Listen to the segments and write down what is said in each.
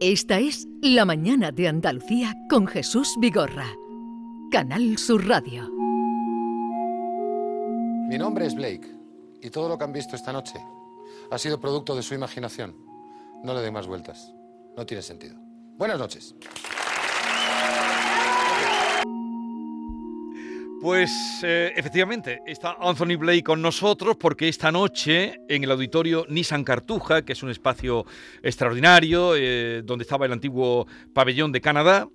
Esta es La Mañana de Andalucía con Jesús Vigorra. Canal Sur Radio. Mi nombre es Blake y todo lo que han visto esta noche ha sido producto de su imaginación. No le den más vueltas. No tiene sentido. Buenas noches. Pues eh, efectivamente, está Anthony Blake con nosotros porque esta noche en el auditorio Nissan Cartuja, que es un espacio extraordinario, eh, donde estaba el antiguo pabellón de Canadá,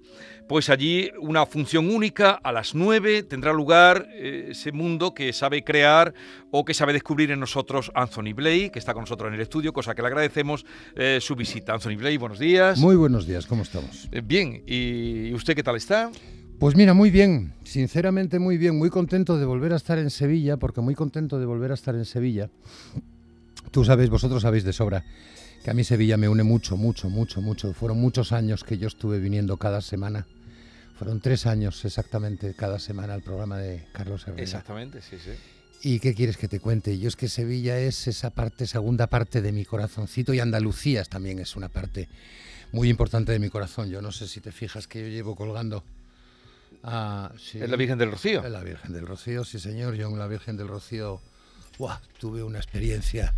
pues allí una función única a las 9 tendrá lugar eh, ese mundo que sabe crear o que sabe descubrir en nosotros Anthony Blake, que está con nosotros en el estudio, cosa que le agradecemos su visita. Anthony Blake, buenos días. Muy buenos días, ¿cómo estamos? bien, ¿y usted qué tal está? Pues mira, muy bien, sinceramente muy bien, muy contento de volver a estar en Sevilla, porque muy contento de volver a estar en Sevilla. Tú sabéis, vosotros sabéis de sobra, que a mí Sevilla me une mucho, mucho, mucho, mucho. Fueron muchos años que yo estuve viniendo cada semana. Fueron tres años exactamente cada semana al programa de Carlos Herrera. Exactamente, sí, sí. ¿Y qué quieres que te cuente? Yo es que Sevilla es esa parte, segunda parte de mi corazoncito y Andalucía también es una parte muy importante de mi corazón. Yo no sé si te fijas que yo llevo colgando Ah, ¿Es la Virgen del Rocío? Es la Virgen del Rocío, sí señor. Yo en la Virgen del Rocío tuve una experiencia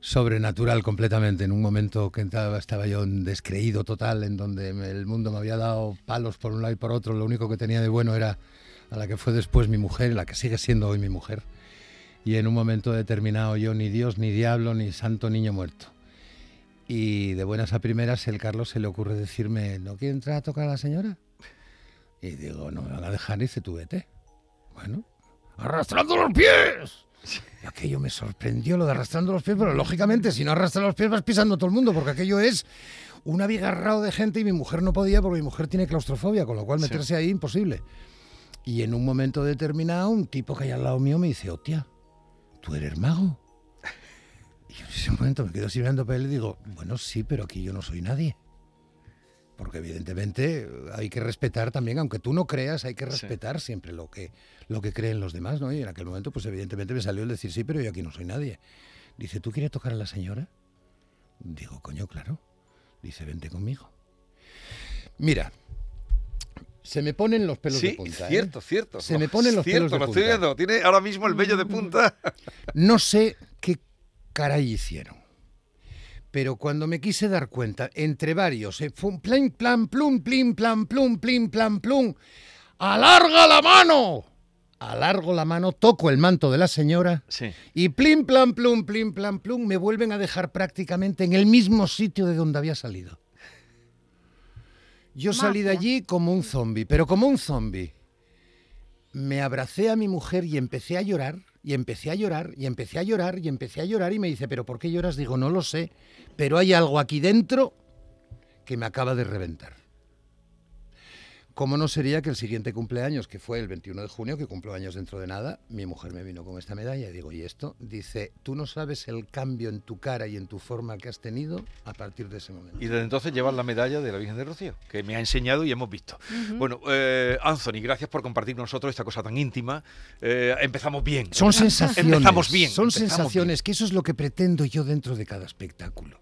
sobrenatural completamente. En un momento que estaba, estaba yo descreído total, en donde el mundo me había dado palos por un lado y por otro. Lo único que tenía de bueno era a la que fue después mi mujer, la que sigue siendo hoy mi mujer. Y en un momento determinado yo ni Dios, ni diablo, ni santo niño muerto. Y de buenas a primeras el Carlos se le ocurre decirme, ¿no quiere entrar a tocar a la señora? Y digo, no me van a dejar, y dice, tú vete. Bueno, arrastrando los pies. Y aquello me sorprendió lo de arrastrando los pies, pero lógicamente si no arrastras los pies vas pisando todo el mundo, porque aquello es un abigarrado de gente y mi mujer no podía porque mi mujer tiene claustrofobia, con lo cual meterse ahí imposible. Y en un momento determinado un tipo que hay al lado mío me dice, hostia, ¿tú eres mago? Y yo en ese momento me quedo así mirando para él y digo, bueno, sí, pero aquí yo no soy nadie porque evidentemente hay que respetar también, aunque tú no creas, hay que respetar siempre lo que, lo que creen los demás, ¿no? Y en aquel momento, pues evidentemente me salió el decir, sí, pero yo aquí no soy nadie. Dice, ¿tú quieres tocar a la señora? Digo, coño, claro. Dice, vente conmigo. Mira, se me ponen los pelos de punta. ¿eh? Cierto, cierto. Se me ponen los pelos de lo punta. Estoy viendo. Tiene ahora mismo el vello de punta. No sé qué caray hicieron pero cuando me quise dar cuenta, entre varios, eh, fue un plan, plan, plum, plin, plan, plum, plin, plan, plum, ¡alarga la mano! Alargo la mano, toco el manto de la señora y plim, plan, plum, plim, plan, plum, me vuelven a dejar prácticamente en el mismo sitio de donde había salido. Yo salí de allí como un zombi, pero como un zombi. Me abracé a mi mujer y empecé a llorar y empecé a llorar, y empecé a llorar, y empecé a llorar, y me dice, ¿pero por qué lloras? Digo, no lo sé, pero hay algo aquí dentro que me acaba de reventar. ¿Cómo no sería que el siguiente cumpleaños, que fue el 21 de junio, que cumplo años dentro de nada, mi mujer me vino con esta medalla y digo, ¿y esto? Dice, tú no sabes el cambio en tu cara y en tu forma que has tenido a partir de ese momento. Y desde entonces llevas la medalla de la Virgen de Rocío, que me ha enseñado y hemos visto. Bueno, eh, Anthony, gracias por compartir con nosotros esta cosa tan íntima. Eh, empezamos bien. Son sensaciones. Empezamos bien. Son sensaciones, que eso es lo que pretendo yo dentro de cada espectáculo.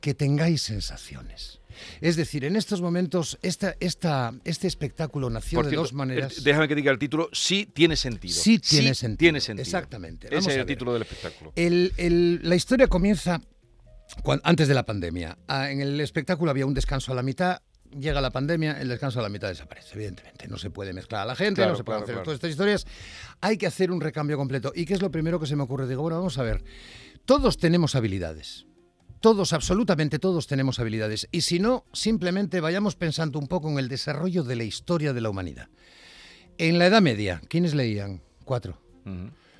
Que tengáis sensaciones. Es decir, en estos momentos, esta, esta, este espectáculo nació de dos maneras. déjame que diga el título, sí tiene sentido. Sí tiene, sentido. tiene sentido. Exactamente. Ese es el título del espectáculo. la historia comienza antes de la pandemia. Ah, en el espectáculo había un descanso a la mitad, llega la pandemia, el descanso a la mitad desaparece, evidentemente. No se puede mezclar a la gente, no se puede hacer todas estas historias. Hay que hacer un recambio completo. ¿Y qué es lo primero que se me ocurre? Digo, bueno, vamos a ver. Todos tenemos habilidades. Todos, absolutamente todos tenemos habilidades. Y si no, simplemente vayamos pensando un poco en el desarrollo de la historia de la humanidad. En la Edad Media, ¿quiénes leían? Cuatro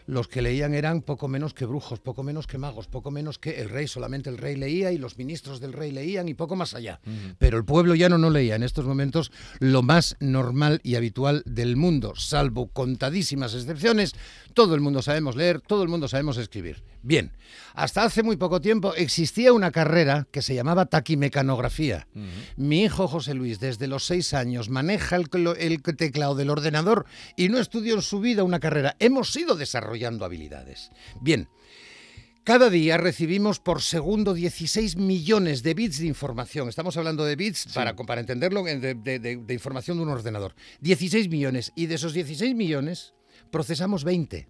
los que leían eran poco menos que brujos, poco menos que magos, poco menos que el rey, solamente el rey leía y los ministros del rey leían y poco más allá. Pero el pueblo ya no leía en estos momentos lo más normal y habitual del mundo, salvo contadísimas excepciones, todo el mundo sabemos leer, todo el mundo sabemos escribir. Bien, hasta hace muy poco tiempo existía una carrera que se llamaba taquimecanografía. Mi hijo José Luis, desde los seis años, maneja el, el teclado del ordenador y no estudió en su vida una carrera. Hemos sido desarrollados desarrollando habilidades. Bien, cada día recibimos por segundo 16 millones de bits de información. Estamos hablando de bits para, para entenderlo de, de- de- de información de un ordenador. 16 millones. Y de esos 16 millones procesamos 20.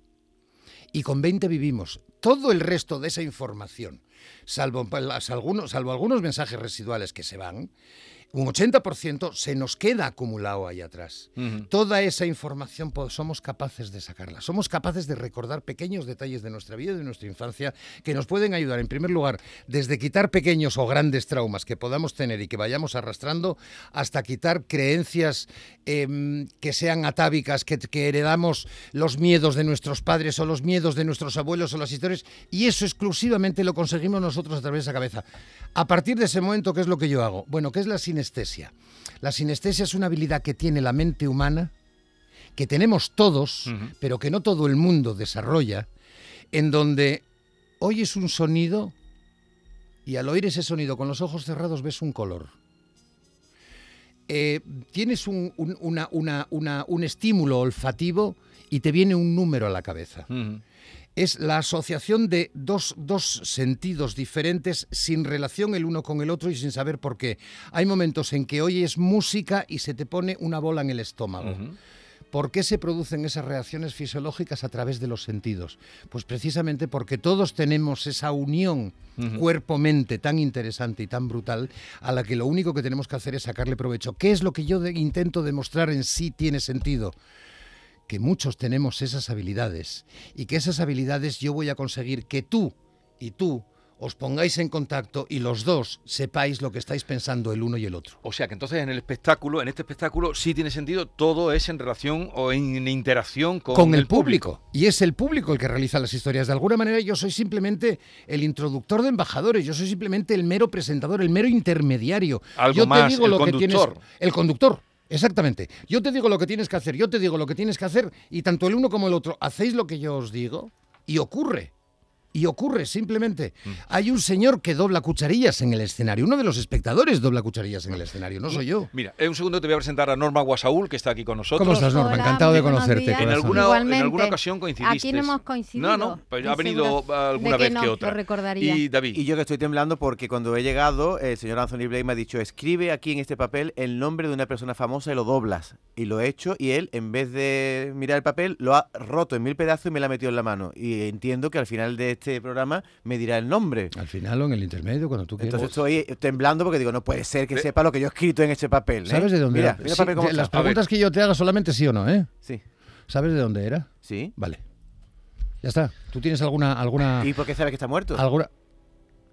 Y con 20 vivimos. Todo el resto de esa información, salvo, salvo algunos mensajes residuales que se van, un 80% se nos queda acumulado ahí atrás. Toda esa información po- somos capaces de sacarla. Somos capaces de recordar pequeños detalles de nuestra vida y de nuestra infancia que nos pueden ayudar, en primer lugar, desde quitar pequeños o grandes traumas que podamos tener y que vayamos arrastrando, hasta quitar creencias em, que sean atávicas, que, que heredamos los miedos de nuestros padres o los miedos de nuestros abuelos o las historias. Y eso exclusivamente lo conseguimos nosotros a través de esa cabeza. A partir de ese momento, ¿qué es lo que yo hago? Bueno, ¿qué es la sinestesia? La sinestesia es una habilidad que tiene la mente humana, que tenemos todos, pero que no todo el mundo desarrolla, en donde oyes un sonido y al oír ese sonido con los ojos cerrados ves un color. Eh, tienes un, un- una- una- una- un estímulo olfativo y te viene un número a la cabeza es la asociación de dos, dos sentidos diferentes sin relación el uno con el otro y sin saber por qué. Hay momentos en que oyes música y se te pone una bola en el estómago. ¿Por qué se producen esas reacciones fisiológicas a través de los sentidos? Pues precisamente porque todos tenemos esa unión cuerpo-mente tan interesante y tan brutal a la que lo único que tenemos que hacer es sacarle provecho. ¿Qué es lo que yo de- intento demostrar en sí tiene sentido? que muchos tenemos esas habilidades y que esas habilidades yo voy a conseguir que tú y tú os pongáis en contacto y los dos sepáis lo que estáis pensando el uno y el otro. O sea que entonces en el espectáculo, en este espectáculo, sí tiene sentido, todo es en relación o en interacción con, Con, el público. Y es el público el que realiza las historias. De alguna manera yo soy simplemente el introductor de embajadores, yo soy simplemente el mero presentador, el mero intermediario. Algo yo más, te digo el lo que conductor. tienes. El conductor. Exactamente. Yo te digo lo que tienes que hacer, yo te digo lo que tienes que hacer y tanto el uno como el otro hacéis lo que yo os digo y ocurre. Y ocurre simplemente. Mm. Hay un señor que dobla cucharillas en el escenario. Uno de los espectadores dobla cucharillas en el escenario, no soy yo. Mira, en un segundo te voy a presentar a Norma Guasaúl, que está aquí con nosotros. ¿Cómo estás, Norma? Hola, Encantado de conocerte. En alguna, en alguna ocasión coincidiste. Aquí no hemos coincidido. No, no, pero ha venido alguna que vez no, que lo otra. recordaría. Y David. Y yo que estoy temblando porque cuando he llegado, el señor Anthony Blake me ha dicho, escribe aquí en este papel el nombre de una persona famosa y lo doblas. Y lo he hecho y él, en vez de mirar el papel, lo ha roto en mil pedazos y me lo ha metido en la mano. Y entiendo que al final de este programa me dirá el nombre. Al final o en el intermedio, cuando tú quieras. Entonces estoy temblando porque digo, no puede ser que Ve- sepa lo que yo he escrito en este papel. ¿eh? ¿Sabes de dónde Mira, era? mira el Sí, papel cómo de- está. las preguntas que yo te haga solamente sí o no, ¿eh? Sí, ¿Sabes de dónde era? sí. Vale. Ya está. ¿Tú tienes alguna alguna ¿Y por qué sabe que está muerto? alguna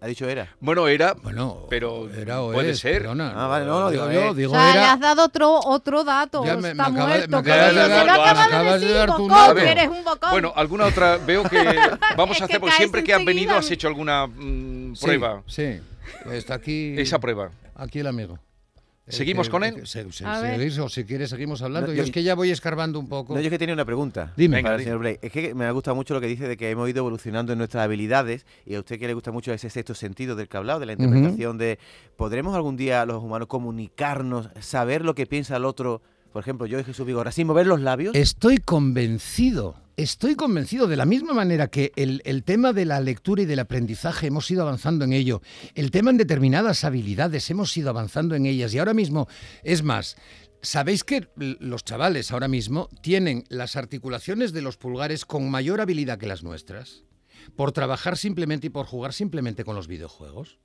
Ha dicho era. Bueno, era. bueno, Pero era o puede es, ser. perdona. Ah, vale, no, no, digo, yo, digo o sea, le has dado otro, otro dato. Ya me- Está me acaba de- muerto. me acabas de dar- acabas de de tu bocón, dato. que eres un bocón. Bueno, alguna otra. Veo que vamos Es a hacer, porque siempre que han venido has hecho alguna mm, Sí, prueba. Sí. Está aquí Esa prueba. aquí el amigo. ¿Seguimos con él? se- se- seguís, o si quieres seguimos hablando. No, yo yo- es que ya voy escarbando un poco. No, yo es que tenía una pregunta. Dime. Venga, para el señor Blake. Es que me ha gustado mucho lo que dice de que hemos ido evolucionando en nuestras habilidades y a usted que le gusta mucho ese sexto sentido del que ha hablado, de la interpretación de ¿podremos algún día los humanos comunicarnos, saber lo que piensa el otro? Por ejemplo, yo y Jesús Vigorra, sin mover los labios. Estoy convencido, estoy convencido de la misma manera que el, el tema de la lectura y del aprendizaje hemos ido avanzando en ello, el tema en determinadas habilidades hemos ido avanzando en ellas. Y ahora mismo, es más, sabéis que los chavales ahora mismo tienen las articulaciones de los pulgares con mayor habilidad que las nuestras por trabajar simplemente y por jugar simplemente con los videojuegos.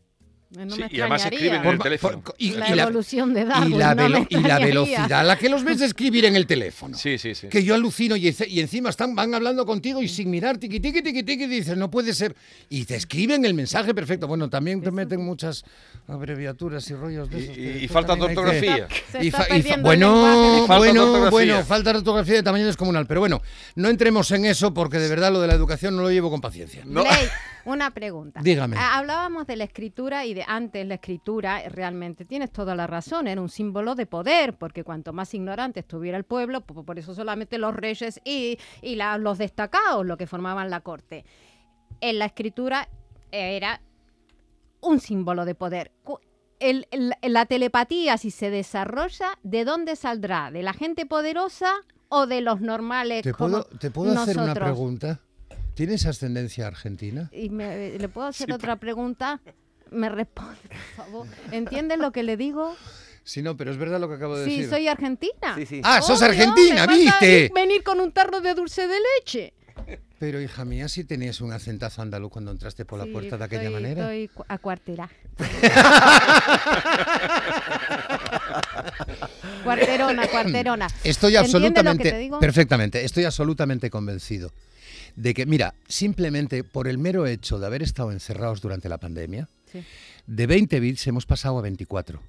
No Sí, me y además escriben en el teléfono. y, la y la, evolución de Darwin, y la no me y la velocidad a la que los ves escribir en el teléfono Sí, sí, sí. que yo alucino y, y encima están, van hablando contigo y sin mirar, tiqui, tiqui, tiqui, tiqui, dices, no puede ser. Y te escriben el mensaje perfecto. Bueno, también te meten muchas abreviaturas y rollos de Y- esos. y- que y falta que- ortografía. Se Y fa- y fa- bueno. Y de bueno, ortografía. bueno, falta de ortografía de tamaño descomunal. Pero bueno, no entremos en eso porque de verdad lo de la educación no lo llevo con paciencia. No. Una pregunta. Dígame. Ah, Hablábamos de la escritura y de antes la escritura, eh, realmente tienes toda la razón, era un símbolo de poder, porque cuanto más ignorante estuviera el pueblo, po- por eso solamente los reyes y, y la- los destacados, lo que formaban la corte. En la escritura era un símbolo de poder. Cu- el- el- la telepatía, si se desarrolla, ¿de dónde saldrá? ¿De la gente poderosa o de los normales ¿Te como puedo, ¿te puedo hacer una pregunta? ¿Tienes ascendencia argentina? Y me- ¿Le puedo hacer Sí, otra pregunta? Me responde, por favor. ¿Entiendes lo que le digo? Sí, no, pero es verdad lo que acabo de Sí, decir. soy argentina. Sí, sí. Ah, sos Obvio, argentina, ¿viste? Venir con un tarro de dulce de leche. Pero hija mía, si tenías un acentazo andaluz cuando entraste por la Sí, puerta de aquella estoy- manera. Estoy cu- acuartelada. cuarterona, cuarterona. Estoy ¿Entiendes lo que absolutamente, te digo? perfectamente, estoy absolutamente convencido de que, mira, simplemente por el mero hecho de haber estado encerrados durante la pandemia, Sí. de 20 bits hemos pasado a 24.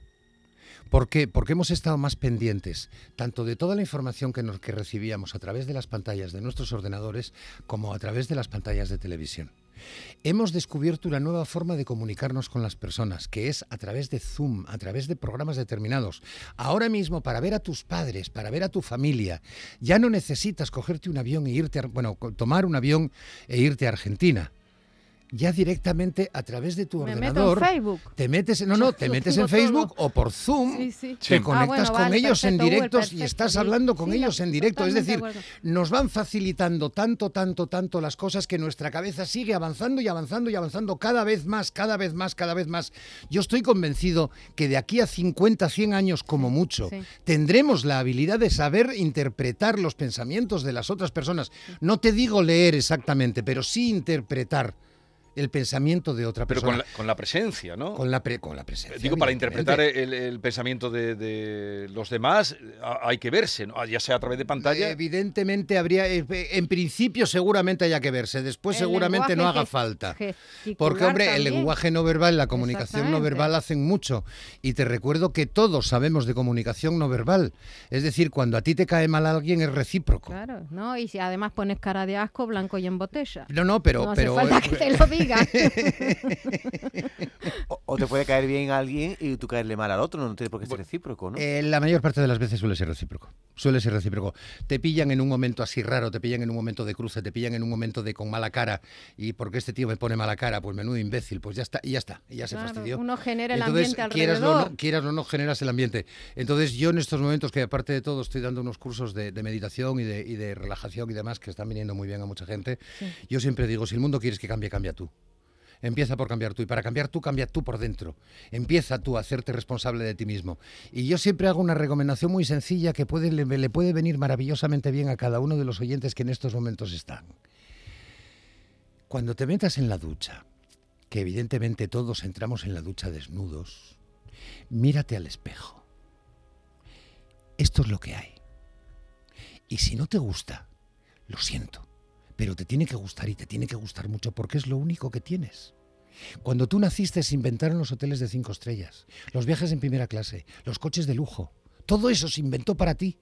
¿Por qué? Porque hemos estado más pendientes tanto de toda la información que, que recibíamos a través de las pantallas de nuestros ordenadores como a través de las pantallas de televisión. Hemos descubierto una nueva forma de comunicarnos con las personas, que es a través de Zoom, a través de programas determinados. Ahora mismo, para ver a tus padres, para ver a tu familia, ya no necesitas cogerte un avión e irte, a, bueno, tomar un avión e irte a Argentina. Ya directamente a través de tu Me meto en ordenador Facebook. te metes, en- no, no, te metes en Facebook todo. o por Zoom Sí, sí. te Sí. conectas Ah, bueno, con vale, ellos en perfecto, Google, directos y perfecto, estás sí. hablando con Sí, ellos la- en directo. Es decir, de nos van facilitando tanto, tanto, tanto las cosas que nuestra cabeza sigue avanzando y avanzando y avanzando cada vez más, cada vez más, cada vez más. Yo estoy convencido que de aquí a 50, 100 años como mucho, sí. tendremos la habilidad de saber interpretar los pensamientos de las otras personas. No te digo leer exactamente, pero sí interpretar el pensamiento de otra Pero persona. con la, con la presencia, ¿no? Con la, pre- con la presencia. Digo, para interpretar el, el pensamiento de, de los demás hay que verse, ¿no? ya sea a través de pantalla. Evidentemente habría, eh, en principio seguramente haya que verse, después El seguramente no haga falta. Porque, hombre, el lenguaje no verbal, la comunicación no verbal hacen mucho. Y te recuerdo que todos sabemos de comunicación no verbal. Es decir, cuando a ti te cae mal alguien es recíproco. Claro, ¿no? Y si además pones cara de asco, blanco y en botella. No, no, pero... no hace pero falta que te lo diga. O, o te puede caer bien a alguien y tú caerle mal al otro, no tiene por qué ser recíproco, ¿no? Eh, la mayor parte de las veces suele ser recíproco. Suele ser recíproco. Te pillan en un momento así raro, te pillan en un momento de cruce, te pillan en un momento de con mala cara. Y porque este tío me pone mala cara, pues menudo imbécil, pues ya está, y ya está, y ya se fastidió. uno genera el ambiente quieras o, alrededor. no, quieras o no, generas el ambiente. Entonces, yo en estos momentos, que aparte de todo estoy dando unos cursos de, de meditación y de, y de relajación y demás, que están viniendo muy bien a mucha gente, yo siempre digo, si el mundo quieres que cambie, cambia tú. Empieza por cambiar tú. Y para cambiar tú, cambia tú por dentro. Empieza tú a hacerte responsable de ti mismo. Y yo siempre hago una recomendación muy sencilla que le puede venir maravillosamente bien a cada uno de los oyentes que en estos momentos están. Cuando te metas en la ducha, que evidentemente todos entramos en la ducha desnudos, mírate al espejo. Esto es lo que hay. Y si no te gusta, lo siento, pero te tiene que gustar y te tiene que gustar mucho porque es lo único que tienes. Cuando tú naciste se inventaron los hoteles de cinco estrellas, los viajes en primera clase, los coches de lujo. Todo eso se inventó para ti.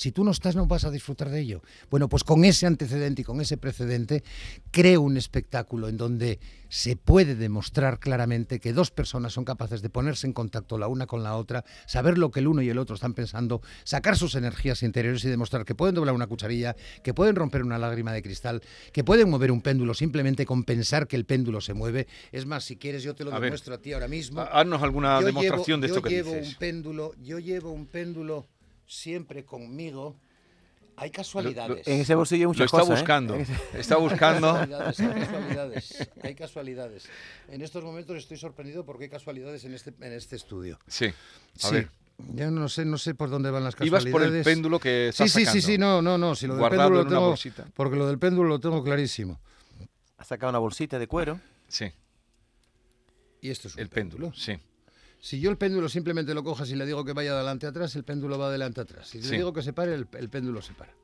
Si tú no estás, no vas a disfrutar de ello. Bueno, pues con ese antecedente y con ese precedente, creo un espectáculo en donde se puede demostrar claramente que dos personas son capaces de ponerse en contacto la una con la otra, saber lo que el uno y el otro están pensando, sacar sus energías interiores y demostrar que pueden doblar una cucharilla, que pueden romper una lágrima de cristal, que pueden mover un péndulo simplemente con pensar que el péndulo se mueve. Es más, si quieres, yo te lo A ver. demuestro a ti ahora mismo. Ha- Haznos alguna Yo demostración llevo- de esto yo que llevo dices. un péndulo, yo llevo un péndulo siempre conmigo. Hay Lo- casualidades. En ese bolsillo hay Lo muchas está cosas. ¿eh? buscando. Está buscando. Hay casualidades, hay casualidades, hay casualidades. En estos momentos estoy sorprendido porque hay casualidades en este, en este estudio. Sí. A sí. ver. Yo no sé, no sé por dónde van las Ibas casualidades. por el péndulo que Sí, estás sí, sí, sacando. sí, no, no, no. Si lo del Guardado péndulo lo tengo, bolsita. porque lo del péndulo lo tengo clarísimo. Ha sacado una bolsita de cuero. Sí, Y esto es un el péndulo. Sí. Si yo el péndulo simplemente lo cojas y le digo que vaya adelante atrás, el péndulo va adelante atrás. Si Sí. le digo que se pare, el, el péndulo se para.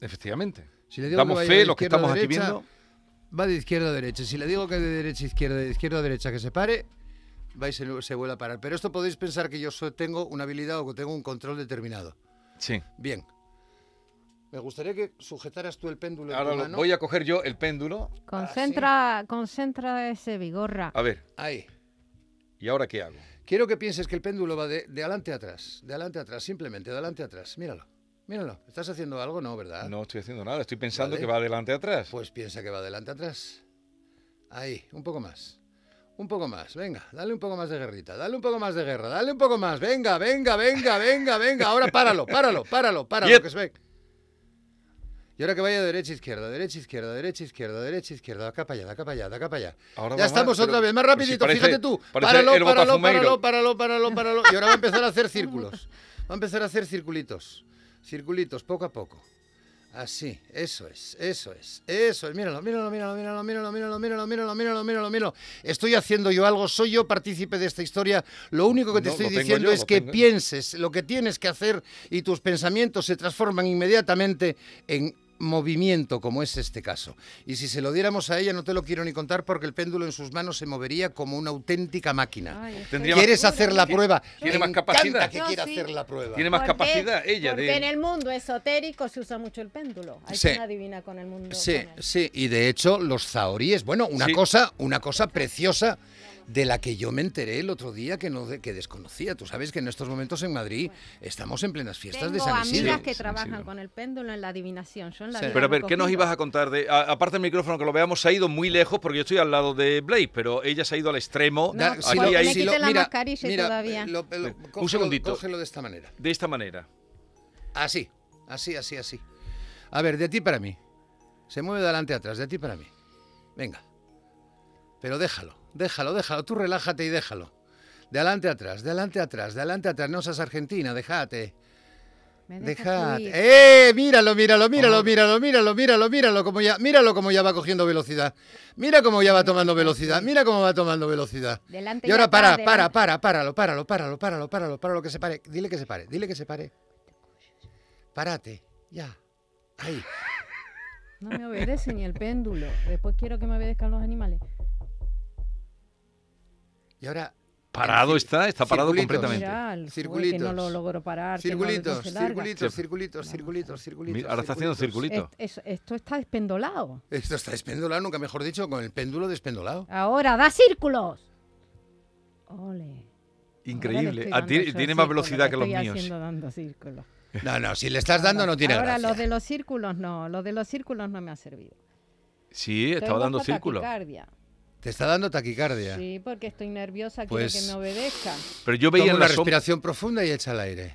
Efectivamente. Si le digo Damos que vaya fe, los que estamos aquí derecha, viendo. Va de izquierda a derecha. Si le digo que de derecha a izquierda, de izquierda a derecha que se pare, va y se, se vuelve a parar. Pero esto podéis pensar que yo tengo una habilidad o que tengo un control determinado. Sí. Bien. Me gustaría que sujetaras tú el péndulo en Ahora tu lo- mano. voy a coger yo el péndulo. Concentra, concentra ese vigorra. A ver, Ahí. ¿Y ahora qué hago? Quiero que pienses que el péndulo va de, de adelante a atrás. De adelante a atrás, simplemente, de adelante a atrás. Míralo. Míralo. ¿Estás haciendo algo? No, ¿verdad? No estoy haciendo nada, estoy pensando Vale. que va adelante atrás. Pues piensa que va adelante atrás. Ahí, un poco más. Un poco más, venga, dale un poco más de guerrita, dale un poco más de guerra, dale un poco más, venga, venga, venga, venga, venga, ahora páralo, páralo, páralo, páralo, que se ve. Y ahora que vaya derecha, izquierda, derecha, izquierda, derecha, izquierda, derecha, izquierda, acá para allá, acá para allá, acá para allá. Ahora ya estamos otra vez, más pero si rapidito, parece- fíjate tú. Páralo, páralo, Botafumeiro. páralo, páralo, páralo, páralo. Y ahora va a empezar a hacer círculos. Va a empezar a hacer circulitos. Circulitos, poco a poco. Así, eso es, eso es, eso es. Míralo, míralo, míralo, míralo, míralo, míralo, míralo, míralo, míralo, míralo, míralo. Estoy haciendo yo algo, soy yo partícipe de esta historia. Lo único que te No, estoy diciendo yo, es que tengo. pienses lo que tienes que hacer y tus pensamientos se transforman inmediatamente en movimiento como es este caso. Y si se lo diéramos a ella no te lo quiero ni contar porque el péndulo en sus manos se movería como una auténtica máquina. Ay, más- ¿Quieres hacer la prueba? Tiene Me más capacidad. que No, quiera sí. hacer la prueba. Tiene más capacidad ella Porque de... en el mundo esotérico se usa mucho el péndulo. Hay Sí. quien adivina con el mundo. Sí, con el- sí, y de hecho los zahoríes, bueno, una Sí. cosa, una cosa preciosa de la que yo me enteré el otro día que no de- que desconocía. Tú sabes que en estos momentos en Madrid estamos en plenas fiestas de Tengo San Isidro. amigas que Sí, trabajan con el péndulo en la adivinación. La Sí. Pero a lo ver, ¿qué nos ibas a contar? de a- Aparte del micrófono que lo veamos, se ha ido muy lejos porque yo estoy al lado de Blaze, pero ella se ha ido al extremo. No, Da- pues Aquí me hay- quite la mascarilla y mira, todavía. lo- lo- Un segundito. Cógelo de esta manera. De esta manera. Así, así, así, así. A ver, de ti para mí. Se mueve de adelante a atrás, de ti para mí. Venga. Pero déjalo, déjalo, déjalo. Tú relájate y déjalo. De adelante atrás, de adelante atrás, de adelante atrás. No seas argentina, déjate. Me deja Déjate. fluir. ¡Eh! Míralo, míralo, míralo, míralo, míralo, míralo, míralo, como ya, míralo como ya va cogiendo velocidad. Mira cómo ya va tomando velocidad. Mira cómo va tomando velocidad. Delante Y ahora atrás, para, para, para, páralo, páralo, páralo, páralo, páralo, páralo, que se pare. Dile que se pare, dile que se pare. Párate, ya. Ahí. No me obedece ni el péndulo. Después quiero que me obedezcan los animales. Y ahora. Parado está, está parado circulitos. completamente. Fue que Circulitos. no lo logro parar. que no- no Circulitos, circulitos, circulitos, circulitos, circulitos. Mira, ahora está haciendo circulitos. circulito. Est- es- esto está despendolado. Esto está despendolado, nunca mejor dicho, con el péndulo despendolado. Ahora, da círculos. Ole. Increíble. Ah, estoy tiene, más velocidad que los estoy míos. haciendo dando círculos. No, no, si le estás dando no tiene Ahora, gracia. lo de los círculos no, lo de los círculos no me ha servido. Sí, estaba Tengo dando círculos. taquicardia. Te está dando taquicardia. Sí, porque estoy nerviosa, Pues- quiero que me obedezca. Pero yo veía Toma en una la sombra. respiración profunda y echa el aire.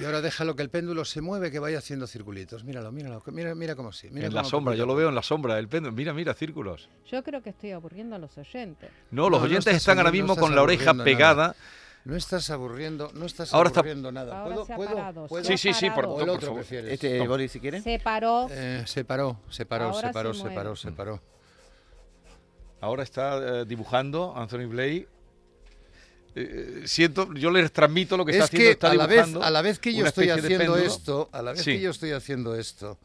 Y ahora déjalo que el péndulo se mueve, que vaya haciendo circulitos. Míralo, míralo, mira, mira cómo sí. Mira En la cómo sombra, poquito yo lo veo en la sombra, el péndulo. Mira, mira, círculos. Yo creo que estoy aburriendo a los oyentes. No, No, los no oyentes estás están ahora mismo no con la oreja pegada. No estás aburriendo, no estás Ahora está- aburriendo nada. Ahora ¿Puedo, se ha puedo, parado, se puedo? ha Sí, sí, sí, por, parado. ¿O el por otro favor. prefieres? Este, Toma. Boris, si quieres. Se paró. Eh, se paró, se paró, Ahora se paró, se se paró, se paró. Ahora está eh, dibujando Anthony Blake. Eh, siento, yo les transmito lo que está Es haciendo. que está a la, vez, a la vez que yo estoy haciendo esto, a la vez Sí. que yo estoy haciendo esto,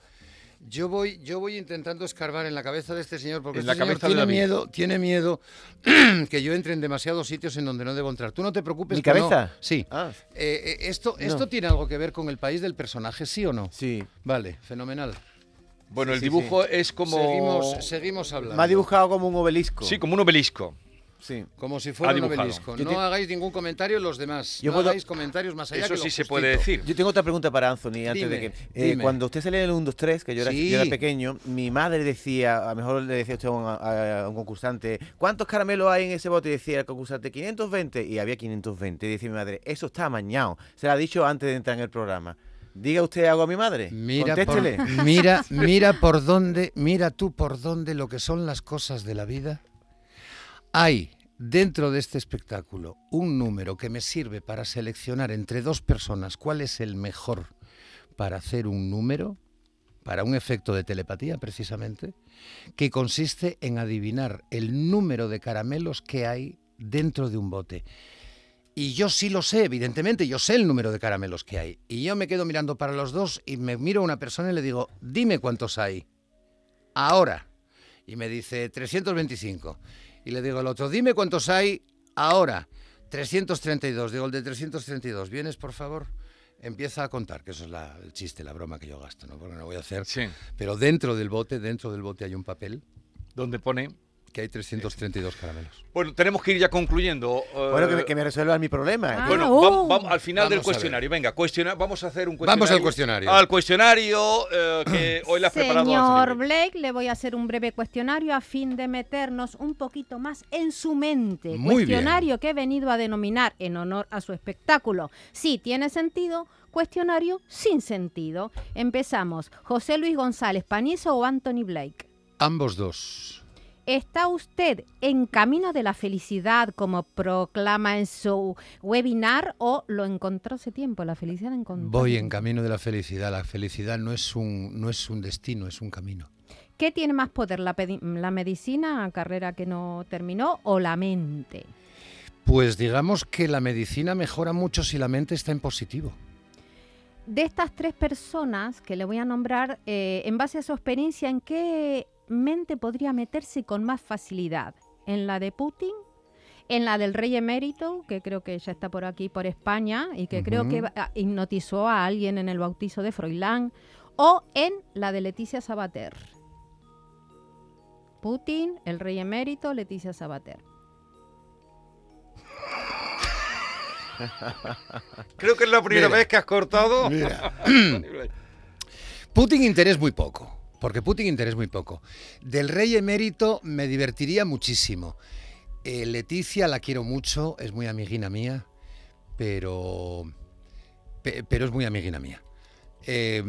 yo voy, yo voy intentando escarbar en la cabeza de este señor, porque En este la señor cabeza de tiene miedo, tiene miedo que yo entre en demasiados sitios en donde no debo entrar. Tú no te preocupes. ¿Mi que no- cabeza? Sí. Ah, Eh, eh, esto, No. ¿Esto tiene algo que ver con el país del personaje, sí o no? sí. Vale, fenomenal. Bueno, Sí, el sí, dibujo es como. Seguimos, seguimos hablando. Me ha dibujado como un obelisco. Sí, como un obelisco. Sí. Como si fuera Ha un obelisco. Yo No te- hagáis ningún comentario los demás. Yo no puedo- hagáis comentarios más allá Eso que sí lo se puede decir. Yo tengo otra pregunta para Anthony antes de Dime, que. eh, dime. cuando usted salía en el 1, 2, 3, que yo era, Sí. yo era pequeño, mi madre decía, a lo mejor le decía usted a un, a- a un concursante, ¿cuántos caramelos hay en ese bote? Y decía el concursante, 520. Y había 520. Y decía mi madre, eso está amañado. Se lo ha dicho antes de entrar en el programa. Diga usted algo a mi madre. Mira por, mira, mira por dónde, mira tú por dónde lo que son las cosas de la vida. Hay dentro de este espectáculo un número que me sirve para seleccionar entre dos personas cuál es el mejor para hacer un número, para un efecto de telepatía precisamente, que consiste en adivinar el número de caramelos que hay dentro de un bote. Y yo sí lo sé, evidentemente, yo sé el número de caramelos que hay. Y yo me quedo mirando para los dos y me miro a una persona y le digo, dime cuántos hay. Ahora. Y me dice, 325. Y le digo al otro, dime cuántos hay ahora. 332. Digo, el de 332. ¿Vienes, por favor? Empieza a contar, que eso es la- el chiste, la broma que yo gasto, ¿no? Porque no voy a hacer. Sí. Pero dentro del bote, dentro del bote hay un papel Donde pone. Que hay 332 caramelos. Bueno, tenemos que ir ya concluyendo. eh, Bueno, que me, que me resuelvan mi problema. Ah, Bueno, oh. al final del Vamos cuestionario, venga, cuestiona- vamos a hacer un cuestionario. Vamos al cuestionario. Al cuestionario eh, que hoy le has preparado Señor Blake, le voy a hacer un breve cuestionario a fin de meternos un poquito más en su mente. Muy bien. cuestionario que he venido a denominar en honor a su espectáculo. Sí, tiene sentido. Cuestionario sin sentido. Empezamos. José Luis González Panizo o Anthony Blake. Ambos dos. ¿Está usted en camino de la felicidad como proclama en su webinar o lo encontró hace tiempo? La felicidad encontró. Voy en camino de la felicidad. La felicidad no es un, no es un destino, es un camino. ¿Qué tiene más poder, la, la medicina, carrera que no terminó, o la mente? Pues digamos que la medicina mejora mucho si la mente está en positivo. De estas tres personas que le voy a nombrar, eh, en base a su experiencia, ¿en qué mente podría meterse con más facilidad? ¿En la de Putin? ¿En la del rey emérito, que creo que ya está por aquí, por España, y que creo que va- hipnotizó a alguien en el bautizo de Froilán? ¿O en la de Leticia Sabater? Putin, el rey emérito, Leticia Sabater. Creo que es la primera Mira. vez que has cortado. Mira. Putin interés muy poco, porque Putin interés muy poco. Del rey emérito me divertiría muchísimo. Eh, Leticia la quiero mucho, es muy amiguina mía, pero, pe- pero es muy amiguina mía. Eh,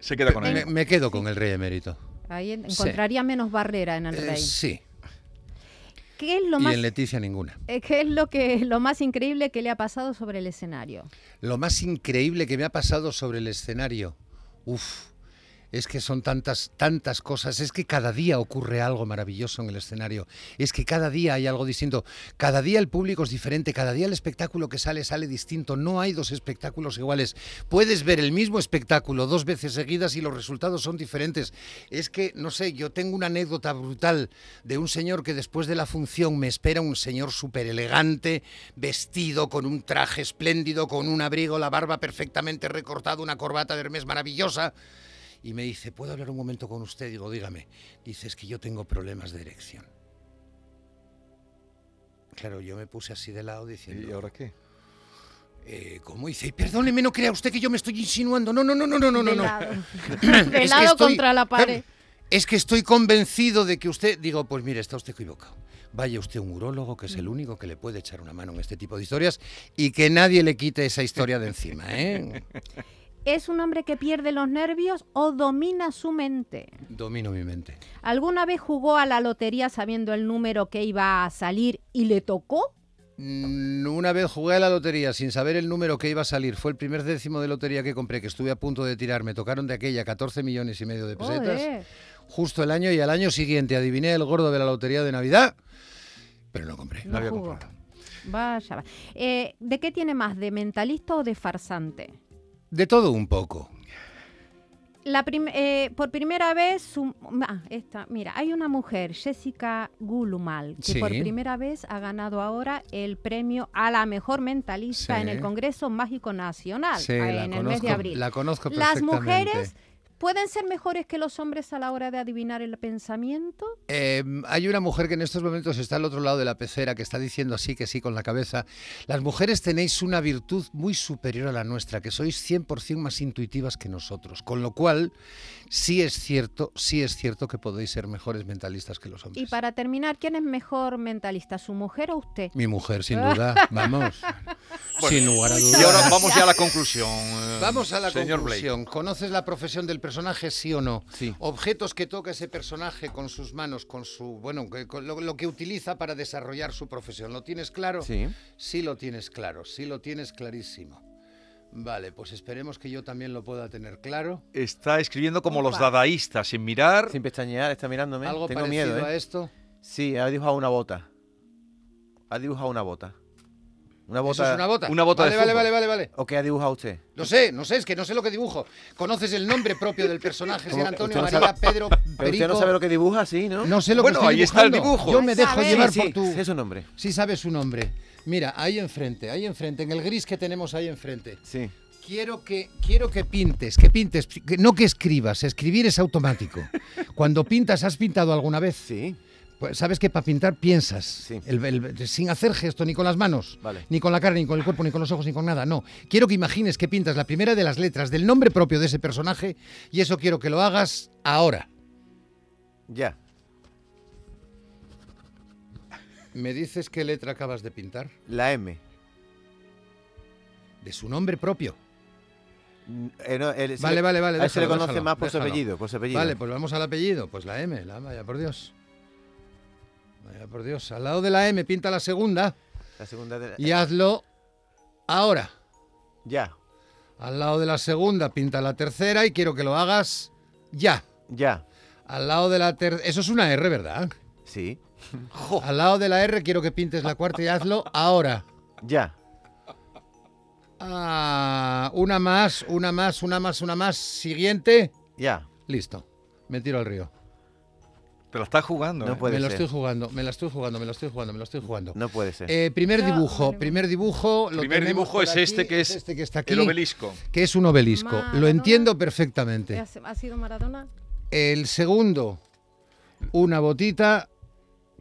Se queda con me, él. me quedo con el rey emérito. Ahí Sí. encontraría menos barrera en el Eh, rey. sí, ¿Qué es lo y más en Leticia ninguna. Eh, ¿Qué es lo que lo más increíble que le ha pasado sobre el escenario? Lo más increíble que me ha pasado sobre el escenario, uff, es que son tantas, tantas cosas, es que cada día ocurre algo maravilloso en el escenario, es que cada día hay algo distinto, cada día el público es diferente, cada día el espectáculo que sale sale distinto, no hay dos espectáculos iguales, puedes ver el mismo espectáculo dos veces seguidas y los resultados son diferentes. Es que, no sé, yo tengo una anécdota brutal de un señor que después de la función me espera un señor súper elegante, vestido con un traje espléndido, con un abrigo, la barba perfectamente recortada, una corbata de Hermes maravillosa. Y me dice, ¿puedo hablar un momento con usted? Digo, dígame. Dice, es que yo tengo problemas de erección. Claro, yo me puse así de lado diciendo, ¿Y ahora qué? eh, ¿cómo? Dice, "Y perdóneme, no crea usted que yo me estoy insinuando. No, no, no, no, no, no, no. De no. lado, Es De que lado estoy- contra la pared. Es que estoy convencido de que usted, digo, pues mire, está usted equivocado. Vaya usted a un urólogo, que es el único que le puede echar una mano en este tipo de historias y que nadie le quite esa historia de encima, ¿eh? ¿Es un hombre que pierde los nervios o domina su mente? Domino mi mente. ¿Alguna vez jugó a la lotería sabiendo el número que iba a salir y le tocó? Mm, Una vez jugué a la lotería sin saber el número que iba a salir. Fue el primer décimo de lotería que compré, que estuve a punto de tirar. Me tocaron de aquella 14 millones y medio de pesetas. Joder. Justo el año y al año siguiente adiviné el gordo de la lotería de Navidad, pero no compré. No había jugó. comprado. Vaya. va. Eh, ¿De qué tiene más? ¿De mentalista o de farsante? De todo un poco. La prim- eh, por primera vez, ah, esta, mira, hay una mujer, Jessica Gulumal, que Sí. por primera vez ha ganado ahora el premio a la mejor mentalista Sí. en el Congreso Mágico Nacional Sí, en el mes de abril. La conozco Las perfectamente. mujeres pueden ser mejores que los hombres a la hora de adivinar el pensamiento. Eh, hay una mujer que en estos momentos está al otro lado de la pecera que está diciendo así que sí con la cabeza. Las mujeres tenéis una virtud muy superior a la nuestra, que sois 100% más intuitivas que nosotros. Con lo cual, sí es cierto, sí es cierto que podéis ser mejores mentalistas que los hombres. Y para terminar, ¿quién es mejor mentalista, su mujer o usted? Mi mujer, sin duda. Vamos. sin lugar a dudas. Y ahora vamos ya a la conclusión. eh, Vamos a la señor conclusión. ¿Conoces la profesión del personaje, sí o no? Sí. Objetos que toca ese personaje con sus manos, con su. Bueno, con lo, lo que utiliza para desarrollar su profesión. ¿Lo tienes claro? Sí. Sí lo tienes claro, sí lo tienes clarísimo. Vale, pues esperemos que yo también lo pueda tener claro. Está escribiendo como los dadaístas, sin mirar. Sin pestañear, está mirándome. Algo Tengo parecido miedo, a ¿eh? esto. Sí, ha dibujado una bota. Ha dibujado una bota. Una ¿Eso bota. es una bota? Una bota vale, de vale, vale, vale, vale. ¿O qué ha dibujado usted? No sé, no sé, es que no sé lo que dibujo. ¿Conoces el nombre propio del personaje, ¿Cómo? Antonio, no María, sabe- Pedro, Pero usted Perico? no sabe lo que dibuja, sí, ¿no? No sé lo Bueno, que estoy ahí está el dibujo. Yo me dejo sabe. llevar sí, por tu... sé su nombre. Sí sabes su nombre. Mira, ahí enfrente, ahí enfrente, en el gris que tenemos ahí enfrente. Sí. Quiero que, quiero que pintes, que pintes, que- no que escribas, escribir es automático. Cuando pintas, ¿has pintado alguna vez? Sí. Pues sabes que para pintar piensas, Sí. El- el- sin hacer gesto ni con las manos, Vale. ni con la cara, ni con el cuerpo, ni con los ojos, ni con nada. No, quiero que imagines que pintas la primera de las letras del nombre propio de ese personaje y eso quiero que lo hagas ahora. Ya. ¿Me dices qué letra acabas de pintar? La M. De su nombre propio. Mm, eh, no, él- se Vale, le- vale, vale, A se le conoce déjalo, más por su déjalo. apellido, por su apellido. Vale, pues vamos al apellido. Pues la M, la vaya por Dios. Vaya por Dios. Al lado de la M pinta la segunda La segunda de la- y hazlo ahora. Ya, Al lado de la segunda pinta la tercera y quiero que lo hagas ya. ya. Al lado de la tercera... Eso es una R, ¿verdad? Sí, Al lado de la R quiero que pintes la cuarta y hazlo ahora. ya. Ah, una más, una más, una más, una más. Siguiente. Ya. Listo. Me tiro al río. Te la estás jugando. No ¿eh? puede me lo estoy jugando, me la estoy jugando, me lo estoy jugando, me lo estoy jugando. No puede ser. Eh, primer dibujo, primer dibujo. Lo Primer dibujo es aquí, este que es este que está aquí, El obelisco. que es un obelisco. Lo entiendo perfectamente. ¿Ha sido Maradona? El segundo, una botita,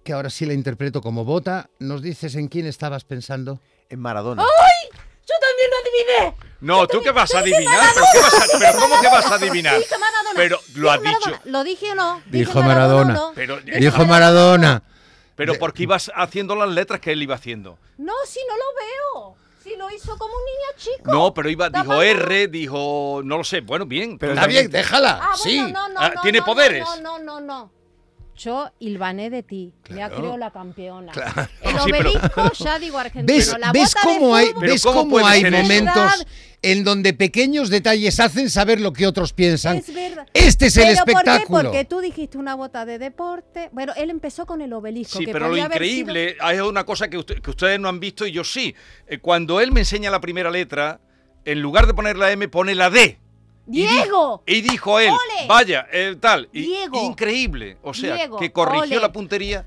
que ahora sí la interpreto como bota. ¿Nos dices en quién estabas pensando? En Maradona. ¡Yo también lo adiviné! No, ¿tú qué vas a adivinar? ¿Pero, qué vas a- pero ¿cómo que vas a adivinar? Dije Maradona. Pero lo has dicho. ¿Lo dije o no? Dije Dijo Maradona. ¿no? Pero, Dijo Maradona. pero ¿por qué ibas haciendo las letras que él iba haciendo? No, si no lo veo. Si lo hizo como un niño chico. No, pero iba, dijo. R, dijo, no lo sé, bueno, bien. Pero Está bien, déjala. Ah, sí. bueno, no, no, Ah, no, ¿tiene no, poderes? No, no, no, no. Yo hilvané de ti. Ya Claro. creo la campeona. Claro. El Sí, pero- obelisco, ya digo argentino. ¿Ves, la ves cómo hay, ves ¿cómo hay momentos en donde pequeños detalles hacen saber lo que otros piensan? Es verdad. Este es el ¿Pero espectáculo. ¿Por qué? Porque tú dijiste una bota de deporte. Bueno, él empezó con el obelisco. Sí, que pero lo increíble, hay una cosa que, usted- que ustedes no han visto y yo sí. Eh, cuando él me enseña la primera letra, en lugar de poner la M, pone la D. Y di- ¡Diego! Y dijo él, ¡Ole! vaya, eh, tal. Y-. Increíble. O sea, Diego, que corrigió ole. la puntería.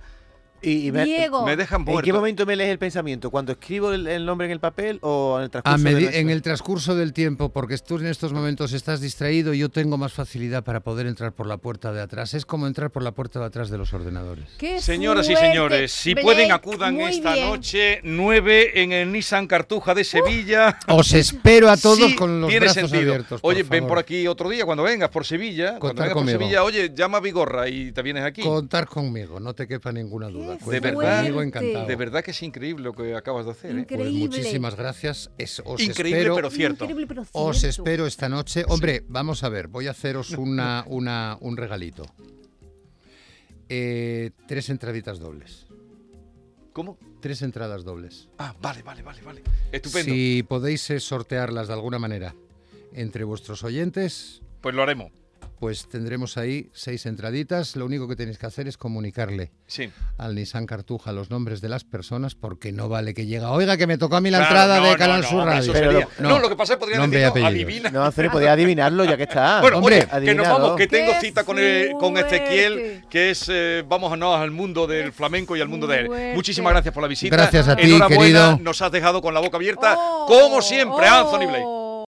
Y, y me, Diego. Me dejan ¿En qué momento me lees el pensamiento? ¿Cuando escribo el, el nombre en el papel o en el transcurso A de medi- nuestro- en el transcurso del tiempo, porque tú en estos momentos estás distraído, yo tengo más facilidad para poder entrar por la puerta de atrás. Es como entrar por la puerta de atrás de los ordenadores. ¡Qué Señoras y señores, si Blake, pueden acudan esta bien. noche 9 en el Nissan Cartuja de Sevilla. Os espero a todos Sí, con los tiene brazos sentido. abiertos. por oye, ven por aquí otro día cuando vengas por Sevilla. Cuando Contar vengas por conmigo. Sevilla, oye, llama a Vigorra y te vienes aquí. Contar conmigo, no te quepa ninguna duda. Qué Cuenta verdad. conmigo, fuerte. encantado. De verdad que es increíble lo que acabas de hacer. ¿eh? Pues Increíble. muchísimas gracias. Es- os Increíble, espero, pero cierto. Increíble, pero Os espero esta noche. Hombre, vamos a ver, voy a haceros una, una, un regalito. Eh, tres entraditas dobles. ¿Cómo? Tres entradas dobles. Ah, vale, vale, vale, vale. Estupendo. Si podéis eh, sortearlas de alguna manera entre vuestros oyentes, Pues lo haremos. Pues tendremos ahí seis entraditas. Lo único que tenéis que hacer es comunicarle Sí. al Nissan Cartuja los nombres de las personas porque no vale que llega. Oiga, que me tocó a mí la Claro, entrada no, de Canal no, Sur Radio. Pero lo- no, no. lo que pasa es que y decir, no, apellidos. adivina. No, Anthony, podía adivinarlo ya que está. Bueno, Hombre, oye, que nos vamos, que tengo ¡Qué cita con, el- con Ezequiel, que es eh, vamos a no, al mundo del flamenco y al mundo de él. Muchísimas gracias por la visita. Gracias a ti, Enhorabuena, querido. nos has dejado con la boca abierta, Oh, como siempre, oh. Anthony Blake.